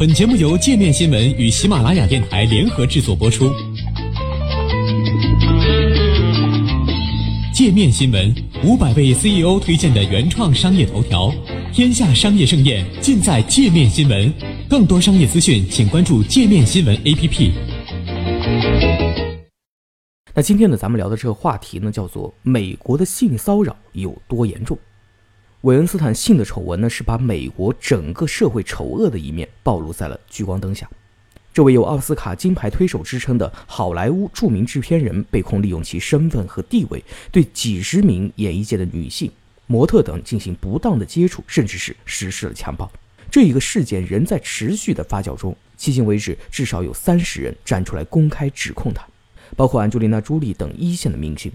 本节目由界面新闻与喜马拉雅电台联合制作播出。界面新闻五百位 CEO 推荐的原创商业头条，天下商业盛宴尽在界面新闻。更多商业资讯，请关注界面新闻 APP。那今天呢，咱们聊的这个话题呢，叫做美国的性骚扰有多严重？韦恩斯坦性的丑闻呢，是把美国整个社会丑恶的一面暴露在了聚光灯下。这位有奥斯卡金牌推手之称的好莱坞著名制片人，被控利用其身份和地位，对几十名演艺界的女性、模特等进行不当的接触，甚至是实施了强暴。这一个事件仍在持续的发酵中，迄今为止，至少有三十人站出来公开指控他，包括安吉丽娜·朱莉等一线的明星。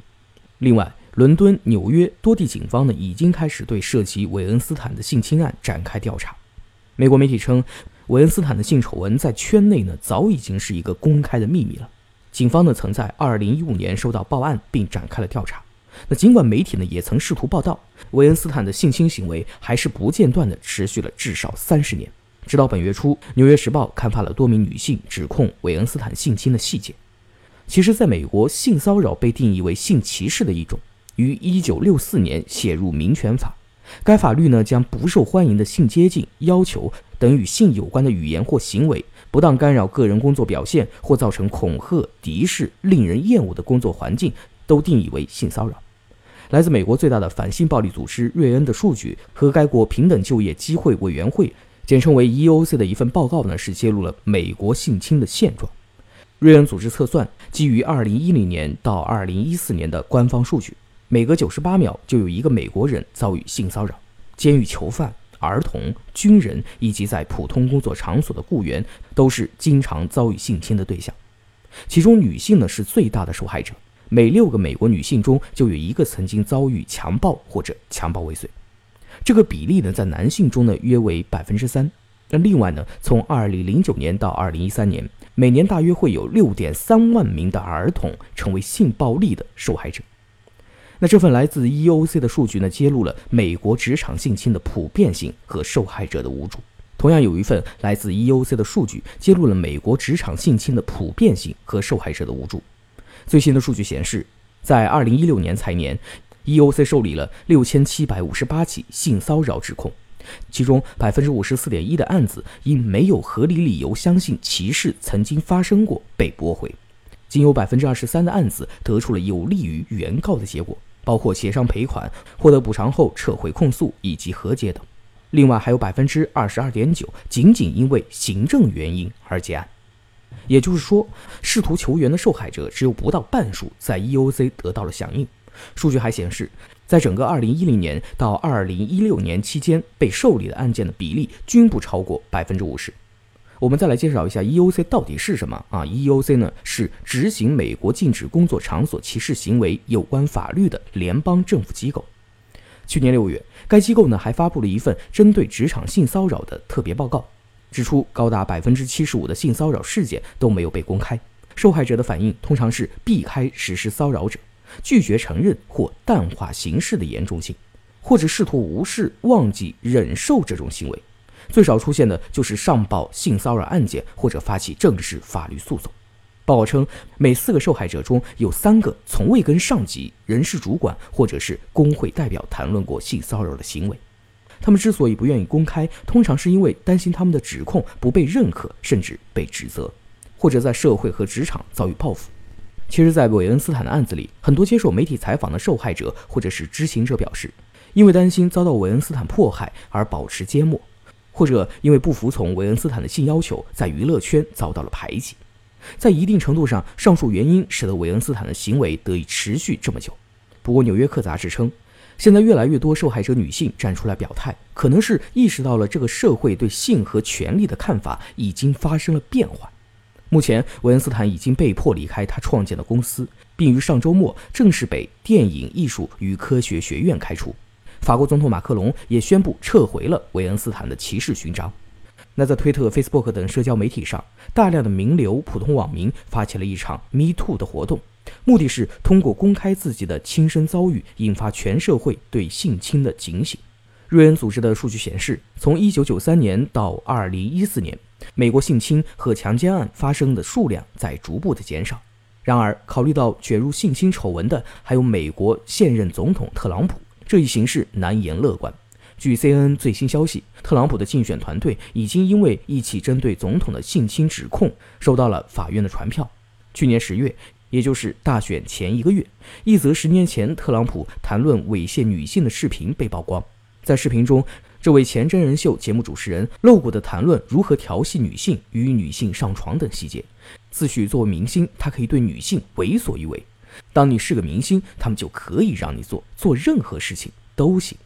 另外，伦敦、纽约多地警方呢，已经开始对涉及韦恩斯坦的性侵案展开调查。美国媒体称，韦恩斯坦的性丑闻在圈内呢，早已经是一个公开的秘密了。警方呢，曾在2015年收到报案并展开了调查。那尽管媒体呢，也曾试图报道韦恩斯坦的性侵行为，还是不间断的持续了至少三十年。直到本月初，《纽约时报》刊发了多名女性指控韦恩斯坦性侵的细节。其实，在美国，性骚扰被定义为性歧视的一种。于一九六四年写入民权法，该法律呢将不受欢迎的性接近、要求等与性有关的语言或行为，不当干扰个人工作表现或造成恐吓、敌视、令人厌恶的工作环境，都定义为性骚扰。来自美国最大的反性暴力组织瑞恩的数据和该国平等就业机会委员会（简称为 EOC） 的一份报告呢，是揭露了美国性侵的现状。瑞恩组织测算，基于二零一零年到二零一四年的官方数据。每隔九十八秒就有一个美国人遭遇性骚扰，监狱囚犯、儿童、军人以及在普通工作场所的雇员都是经常遭遇性侵的对象。其中女性呢是最大的受害者，每六个美国女性中就有一个曾经遭遇强暴或者强暴未遂。这个比例呢在男性中呢约为百分之三。那另外呢，从二零零九年到二零一三年，每年大约会有六点三万名的儿童成为性暴力的受害者。那这份来自 EOC 的数据呢，揭露了美国职场性侵的普遍性和受害者的无助。同样有一份来自 EOC 的数据，揭露了美国职场性侵的普遍性和受害者的无助。最新的数据显示，在2016年财年，EOC 受理了6758起性骚扰指控，其中54.1%的案子因没有合理理由相信歧视曾经发生过被驳回。仅有百分之二十三的案子得出了有利于原告的结果，包括协商赔款、获得补偿后撤回控诉以及和解等。另外还有百分之二十二点九仅仅因为行政原因而结案。也就是说，试图求援的受害者只有不到半数在 EOC 得到了响应。数据还显示，在整个二零一零年到二零一六年期间，被受理的案件的比例均不超过百分之五十。我们再来介绍一下 EOC 到底是什么啊？EOC 呢是执行美国禁止工作场所歧视行为有关法律的联邦政府机构。去年六月，该机构呢还发布了一份针对职场性骚扰的特别报告，指出高达百分之七十五的性骚扰事件都没有被公开，受害者的反应通常是避开实施骚扰者，拒绝承认或淡化形式的严重性，或者试图无视、忘记、忍受这种行为。最少出现的就是上报性骚扰案件或者发起正式法律诉讼。报告称，每四个受害者中有三个从未跟上级、人事主管或者是工会代表谈论过性骚扰的行为。他们之所以不愿意公开，通常是因为担心他们的指控不被认可，甚至被指责，或者在社会和职场遭遇报复。其实，在韦恩斯坦的案子里，很多接受媒体采访的受害者或者是知情者表示，因为担心遭到韦恩斯坦迫害而保持缄默。或者因为不服从韦恩斯坦的性要求，在娱乐圈遭到了排挤，在一定程度上，上述原因使得韦恩斯坦的行为得以持续这么久。不过，《纽约客》杂志称，现在越来越多受害者女性站出来表态，可能是意识到了这个社会对性和权利的看法已经发生了变化。目前，韦恩斯坦已经被迫离开他创建的公司，并于上周末正式被电影艺术与科学学院开除。法国总统马克龙也宣布撤回了韦恩斯坦的骑士勋章。那在推特、Facebook 等社交媒体上，大量的名流、普通网民发起了一场 Me Too 的活动，目的是通过公开自己的亲身遭遇，引发全社会对性侵的警醒。瑞恩组织的数据显示，从1993年到2014年，美国性侵和强奸案发生的数量在逐步的减少。然而，考虑到卷入性侵丑闻的还有美国现任总统特朗普，这一形势难言乐观。据 CNN 最新消息，特朗普的竞选团队已经因为一起针对总统的性侵指控收到了法院的传票。去年十月，也就是大选前一个月，一则十年前特朗普谈论猥亵女性的视频被曝光。在视频中，这位前真人秀节目主持人露骨地谈论如何调戏女性、与女性上床等细节。自诩作为明星，他可以对女性为所欲为。当你是个明星，他们就可以让你做做任何事情都行。